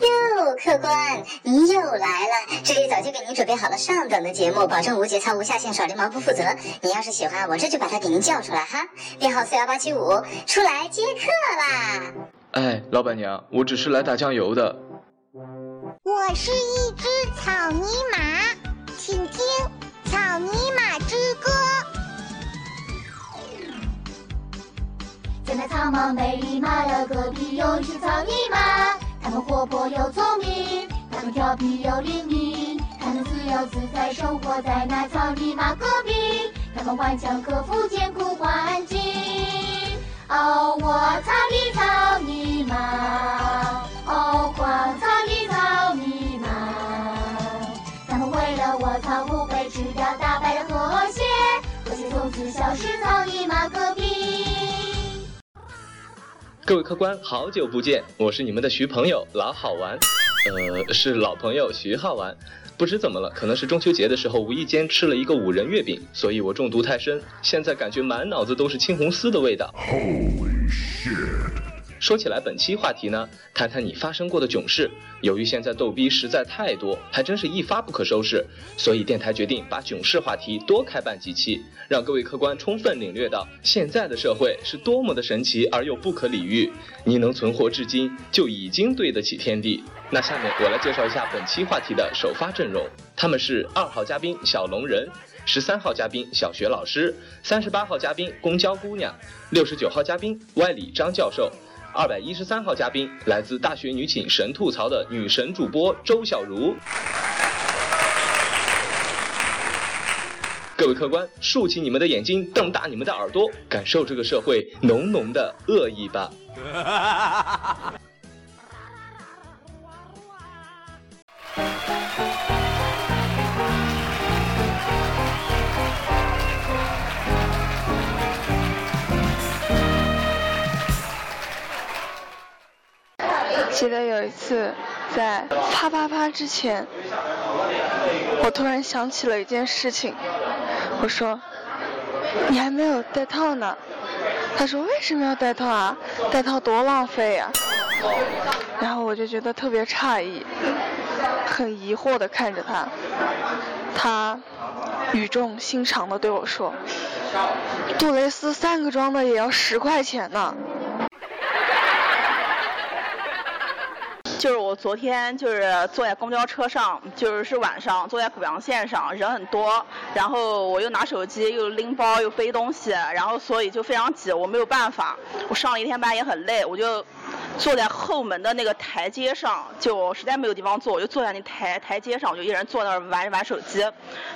哟，客官，您又来了！这里早就给您准备好了上等的节目，保证无节操、无下限、耍流氓不负责。您要是喜欢，我这就把他给您叫出来哈。编号四幺八七五，出来接客啦！哎，老板娘，我只是来打酱油的。我是一只草泥马，请听《草泥马之歌》。在那草莽美丽马了隔壁有一只草泥马。他们活泼又聪明，他们调皮又灵敏，他们自由自在生活在那草泥马隔壁。他们顽强克服艰苦环境。哦，我草的草泥马，哦，狂草的草泥马。他们为了我草木被吃掉，打败了和谐，和谐从此消失草泥马戈壁。各位客官，好久不见，我是你们的徐朋友老好玩，呃，是老朋友徐好玩。不知怎么了，可能是中秋节的时候无意间吃了一个五仁月饼，所以我中毒太深，现在感觉满脑子都是青红丝的味道。Holy shit！说起来，本期话题呢，谈谈你发生过的囧事。由于现在逗逼实在太多，还真是一发不可收拾，所以电台决定把囧事话题多开办几期，让各位客官充分领略到现在的社会是多么的神奇而又不可理喻。你能存活至今，就已经对得起天地。那下面我来介绍一下本期话题的首发阵容，他们是二号嘉宾小龙人，十三号嘉宾小学老师，三十八号嘉宾公交姑娘，六十九号嘉宾歪理张教授。二百一十三号嘉宾来自大学女寝神吐槽的女神主播周小茹。各位客官，竖起你们的眼睛，瞪大你们的耳朵，感受这个社会浓浓的恶意吧。记得有一次，在啪啪啪之前，我突然想起了一件事情。我说：“你还没有戴套呢。”他说：“为什么要戴套啊？戴套多浪费呀！”然后我就觉得特别诧异，很疑惑的看着他。他语重心长的对我说：“杜蕾斯三个装的也要十块钱呢。”就是我昨天就是坐在公交车上，就是是晚上坐在古阳线上，人很多，然后我又拿手机，又拎包，又背东西，然后所以就非常挤，我没有办法，我上了一天班也很累，我就。坐在后门的那个台阶上，就实在没有地方坐，我就坐在那台台阶上，我就一人坐那儿玩玩手机。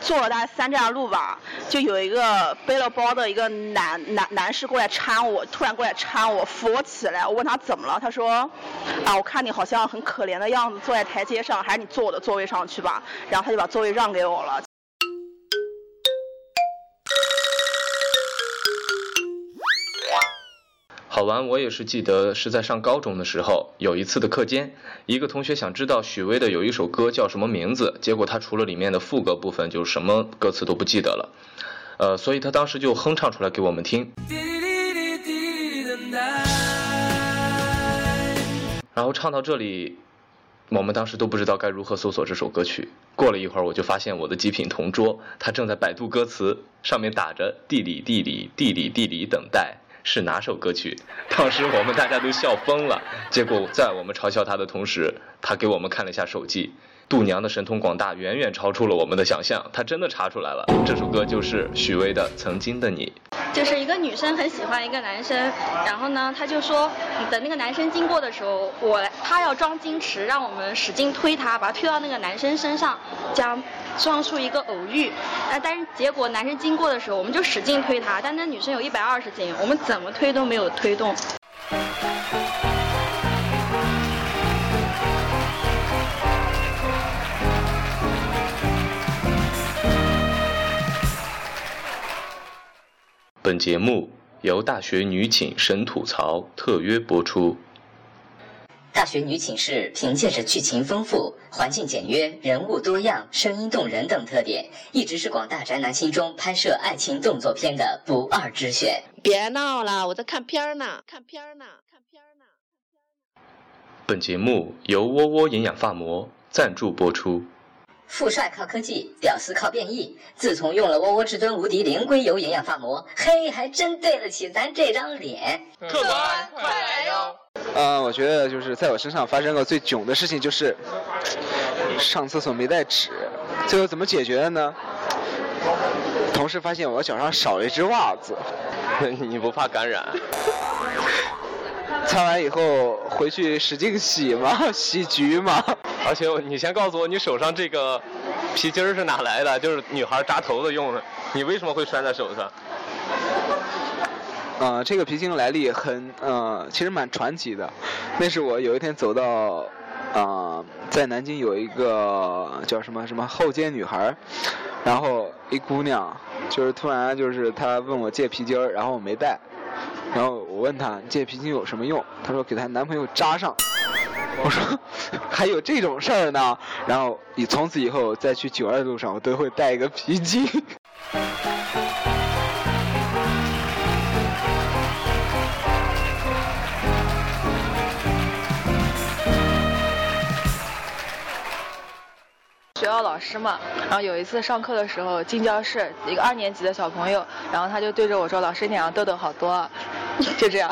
坐了大概三站路吧，就有一个背了包的一个男男男士过来搀我，突然过来搀我，扶我起来。我问他怎么了，他说：“啊，我看你好像很可怜的样子，坐在台阶上，还是你坐我的座位上去吧。”然后他就把座位让给我了。好玩，我也是记得是在上高中的时候，有一次的课间，一个同学想知道许巍的有一首歌叫什么名字，结果他除了里面的副歌部分，就什么歌词都不记得了，呃，所以他当时就哼唱出来给我们听。然后唱到这里，我们当时都不知道该如何搜索这首歌曲。过了一会儿，我就发现我的极品同桌，他正在百度歌词，上面打着地理地理地理地理等待。是哪首歌曲？当时我们大家都笑疯了。结果在我们嘲笑他的同时，他给我们看了一下手机。度娘的神通广大远远超出了我们的想象，他真的查出来了。这首歌就是许巍的《曾经的你》。就是一个女生很喜欢一个男生，然后呢，他就说等那个男生经过的时候，我他要装矜持，让我们使劲推他，把他推到那个男生身上，将装出一个偶遇。那但是结果男生经过的时候，我们就使劲推他，但那女生有一百二十斤，我们怎么推都没有推动。本节目由大学女寝神吐槽特约播出。大学女寝室凭借着剧情丰富、环境简约、人物多样、声音动人等特点，一直是广大宅男心中拍摄爱情动作片的不二之选。别闹了，我在看片儿呢，看片儿呢，看片儿呢。本节目由窝窝营养发膜赞助播出。富帅靠科技，屌丝靠变异。自从用了窝窝至尊无敌零硅油营养发膜，嘿，还真对得起咱这张脸。客官，快来哟！呃，我觉得就是在我身上发生过最囧的事情，就是上厕所没带纸，最后怎么解决的呢？同事发现我脚上少了一只袜子，你不怕感染？擦完以后回去使劲洗嘛，洗局嘛。而且你先告诉我，你手上这个皮筋儿是哪来的？就是女孩扎头的用的。你为什么会拴在手上？呃，这个皮筋来历很呃，其实蛮传奇的。那是我有一天走到啊，在南京有一个叫什么什么后街女孩，然后一姑娘，就是突然就是她问我借皮筋儿，然后我没带，然后我问她借皮筋有什么用？她说给她男朋友扎上。我说 还有这种事儿呢，然后你从此以后再去九二路上，我都会带一个皮筋。学校老师嘛，然后有一次上课的时候进教室，一个二年级的小朋友，然后他就对着我说：“老师，脸上痘痘好多。”就这样。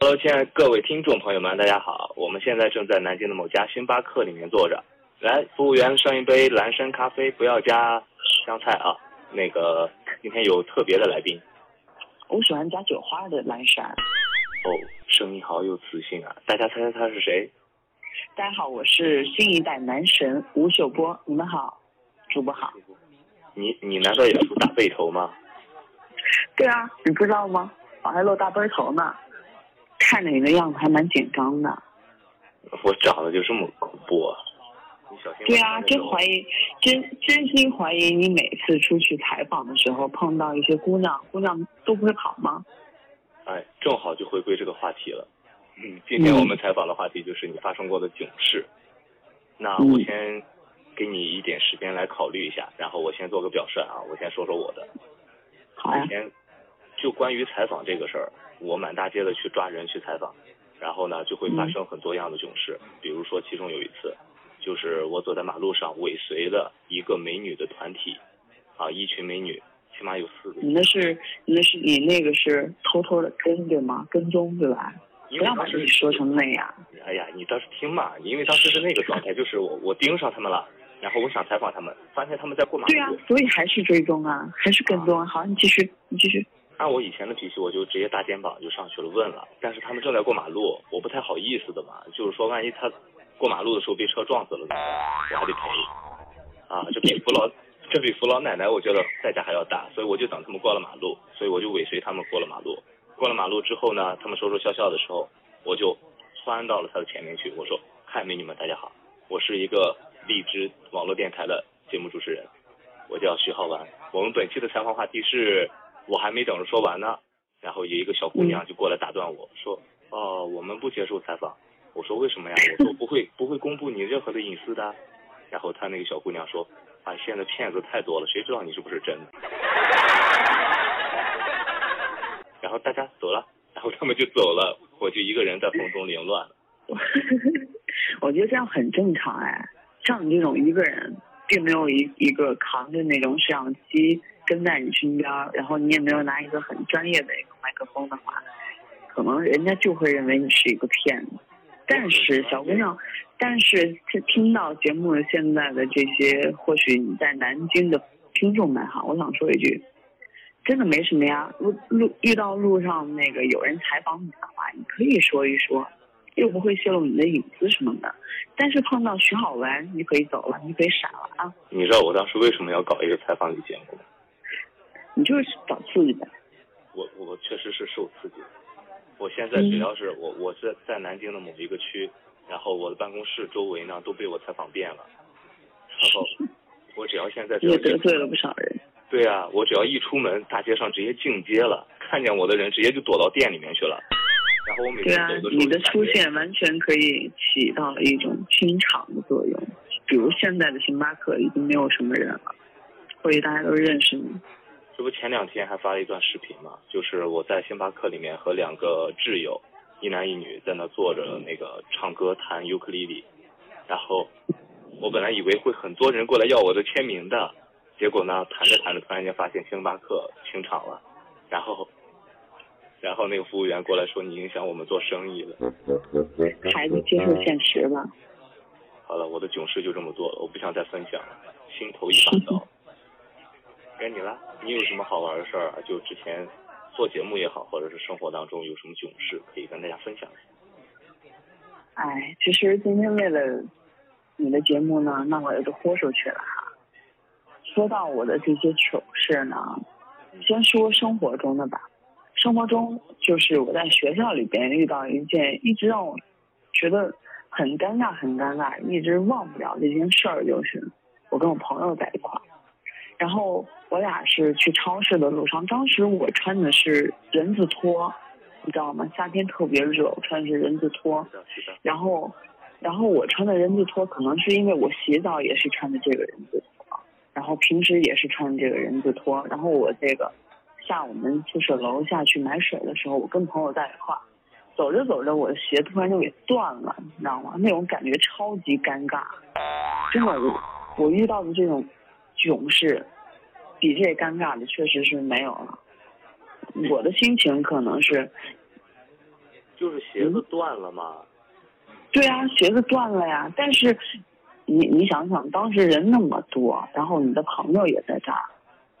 Hello，亲爱的各位听众朋友们，大家好！我们现在正在南京的某家星巴克里面坐着。来，服务员上一杯蓝山咖啡，不要加香菜啊。那个，今天有特别的来宾。我喜欢加酒花的蓝山。哦，声音好有磁性啊！大家猜猜他是谁？大家好，我是新一代男神吴秀波。你们好，主播好。你你难道也梳大背头吗？对啊，你不知道吗？我还露大背头呢。看着你的样子还蛮紧张的。我长得就这么恐怖啊！你小心。对啊，真怀疑，真真心怀疑你每次出去采访的时候碰到一些姑娘，姑娘都不会跑吗？哎，正好就回归这个话题了。嗯，今天我们采访的话题就是你发生过的囧事。那我先给你一点时间来考虑一下，然后我先做个表率啊，我先说说我的。好呀。先就关于采访这个事儿。我满大街的去抓人去采访，然后呢就会发生很多样的囧事。嗯、比如说，其中有一次，就是我走在马路上，尾随了一个美女的团体，啊，一群美女，起码有四个。你那是你那是你那个是偷偷的跟对吗？跟踪对吧？不要把自己说成那样。哎呀，你倒是听嘛，因为当时是那个状态，就是我我盯上他们了，然后我想采访他们，发现他们在过马路。对啊，所以还是追踪啊，还是跟踪啊。好，你继续，你继续。按我以前的脾气，我就直接搭肩膀就上去了问了。但是他们正在过马路，我不太好意思的嘛，就是说万一他过马路的时候被车撞死了，我还得赔。啊，这比扶老这比扶老奶奶我觉得代价还要大，所以我就等他们过了马路，所以我就尾随他们过了马路。过了马路之后呢，他们说说笑笑的时候，我就窜到了他的前面去，我说：“嗨，美女们，大家好，我是一个荔枝网络电台的节目主持人，我叫徐浩文。我们本期的采访话题是。”我还没等着说完呢，然后有一个小姑娘就过来打断我说：“哦，我们不接受采访。”我说：“为什么呀？”我说：“不会 不会公布你任何的隐私的。”然后她那个小姑娘说：“啊，现在骗子太多了，谁知道你是不是真的？”然后大家走了，然后他们就走了，我就一个人在风中凌乱了。我觉得这样很正常哎，像你这种一个人，并没有一一个扛着那种摄像机。跟在你身边，然后你也没有拿一个很专业的一个麦克风的话，可能人家就会认为你是一个骗子。但是小姑娘，但是听到节目现在的这些，或许你在南京的听众们哈，我想说一句，真的没什么呀。路路遇到路上那个有人采访你的话，你可以说一说，又不会泄露你的隐私什么的。但是碰到徐好文，你可以走了，你可以闪了啊。你知道我当时为什么要搞一个采访你节目吗？你就是找刺激的。我我确实是受刺激。我现在只要是我我是在南京的某一个区，然后我的办公室周围呢都被我采访遍了。然后我只要现在也得罪了不少人。对啊，我只要一出门，大街上直接进街了，看见我的人直接就躲到店里面去了。然后我每次走的时候，你的出现完全可以起到了一种清场的作用。比如现在的星巴克已经没有什么人了，所以大家都认识你。这不前两天还发了一段视频嘛，就是我在星巴克里面和两个挚友，一男一女在那坐着那个唱歌弹尤克里里，然后我本来以为会很多人过来要我的签名的，结果呢谈着谈着突然间发现星巴克清场了，然后然后那个服务员过来说你影响我们做生意了。孩子接受现实吧。好了，我的囧事就这么多了，我不想再分享了，心头一把刀。该你了，你有什么好玩的事儿啊？就之前做节目也好，或者是生活当中有什么囧事可以跟大家分享一下？哎，其实今天为了你的节目呢，那我也就豁出去了哈。说到我的这些糗事呢，先说生活中的吧。生活中就是我在学校里边遇到一件一直让我觉得很尴尬、很尴尬，一直忘不了这件事儿，就是我跟我朋友在一块儿，然后我俩是去超市的路上，当时我穿的是人字拖，你知道吗？夏天特别热，我穿的是人字拖，然后，然后我穿的人字拖，可能是因为我洗澡也是穿的这个人字拖，然后平时也是穿这个人字拖，然后我这个下我们宿舍楼下去买水的时候，我跟朋友在一块儿，走着走着，我的鞋突然就给断了，你知道吗？那种感觉超级尴尬，真的，我我遇到的这种囧事，比这尴尬的确实是没有了。我的心情可能是，就是鞋子断了嘛。对啊，鞋子断了呀。但是你你想想，当时人那么多，然后你的朋友也在这儿，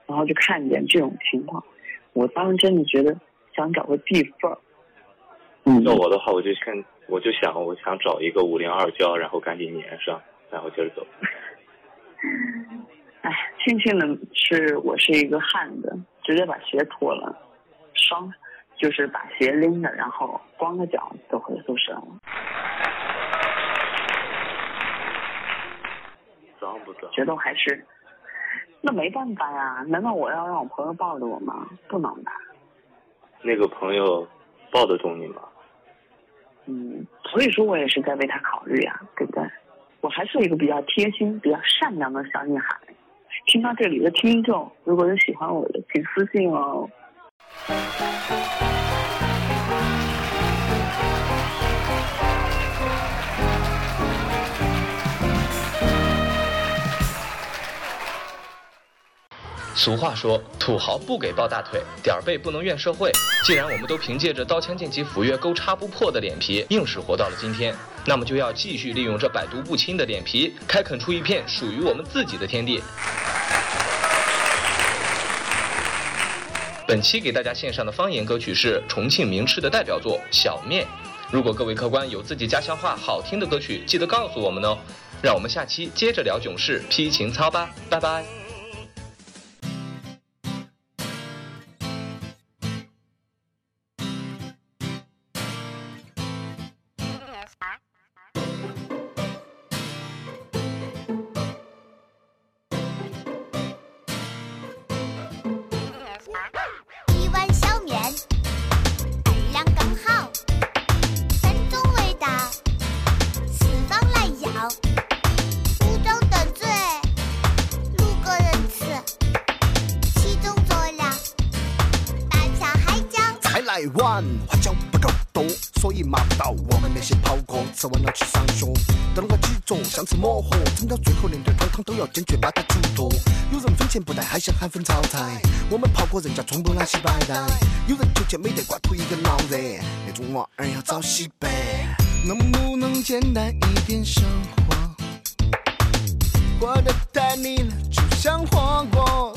然后就看见这种情况，我当时真的觉得想找个地缝儿。嗯那我的话，我就先我就想，我想找一个五零二胶，然后赶紧粘上，然后接着走。哎，庆幸的是我是一个汉子，直接把鞋脱了，双就是把鞋拎着，然后光着脚走回宿舍了。觉得我还是，那没办法呀，难道我要让我朋友抱着我吗？不能吧。那个朋友抱得动你吗？嗯，所以说我也是在为他考虑呀，对不对？我还是一个比较贴心、比较善良的小女孩。听到这里的听众，如果有喜欢我的，请私信哦。俗话说，土豪不给抱大腿，点儿背不能怨社会。既然我们都凭借着刀枪剑戟斧钺钩叉不破的脸皮，硬是活到了今天，那么就要继续利用这百毒不侵的脸皮，开垦出一片属于我们自己的天地。本期给大家献上的方言歌曲是重庆名吃的代表作《小面》。如果各位客官有自己家乡话好听的歌曲，记得告诉我们哦。让我们下期接着聊囧事、批情操吧，拜拜。都要坚决把它煮脱。有人分钱不带，还想喊分炒菜，我们跑过人家从不拉稀白带。有人求钱没得挂秃一个脑热，那种娃儿要早洗白。能不能简单一点生活？过得太腻了，就像火锅。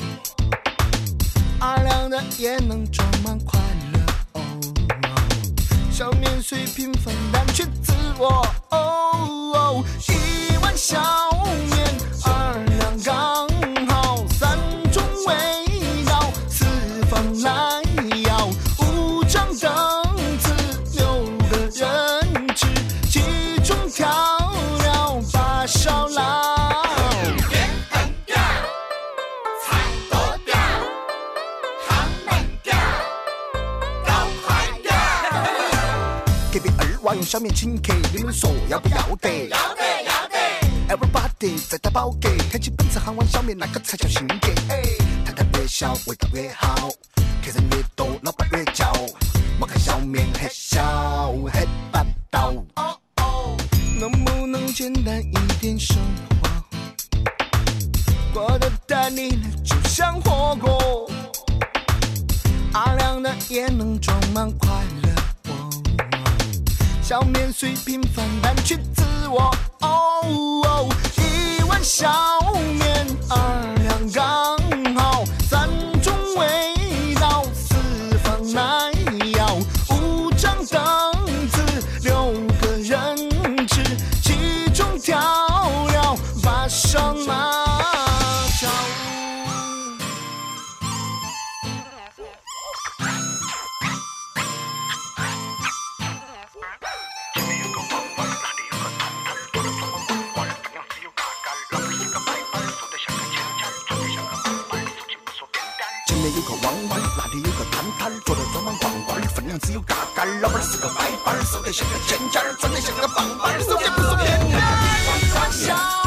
二两的也能装满快乐。哦，小面虽平凡，但却自我。哦哦，一碗小面，娃用小面请客，你们说要不要得？要得要得，Everybody 在打饱嗝，看起本次喊碗小面，那个才叫性格。哎，他看他越小，味道越好。客人越多，老板越叫。我看小面很小，很霸道。能不能简单一点生活？过得太腻了，就像火锅。阿亮的也能装满快乐。小面虽平凡，但却自我。哦，一碗小面前面有个弯弯，那里有个摊摊，做的装满罐罐，分量只有嘎嘎。老板是个白板，瘦得像个尖尖儿，转得像个棒棒儿，手也不是扁担。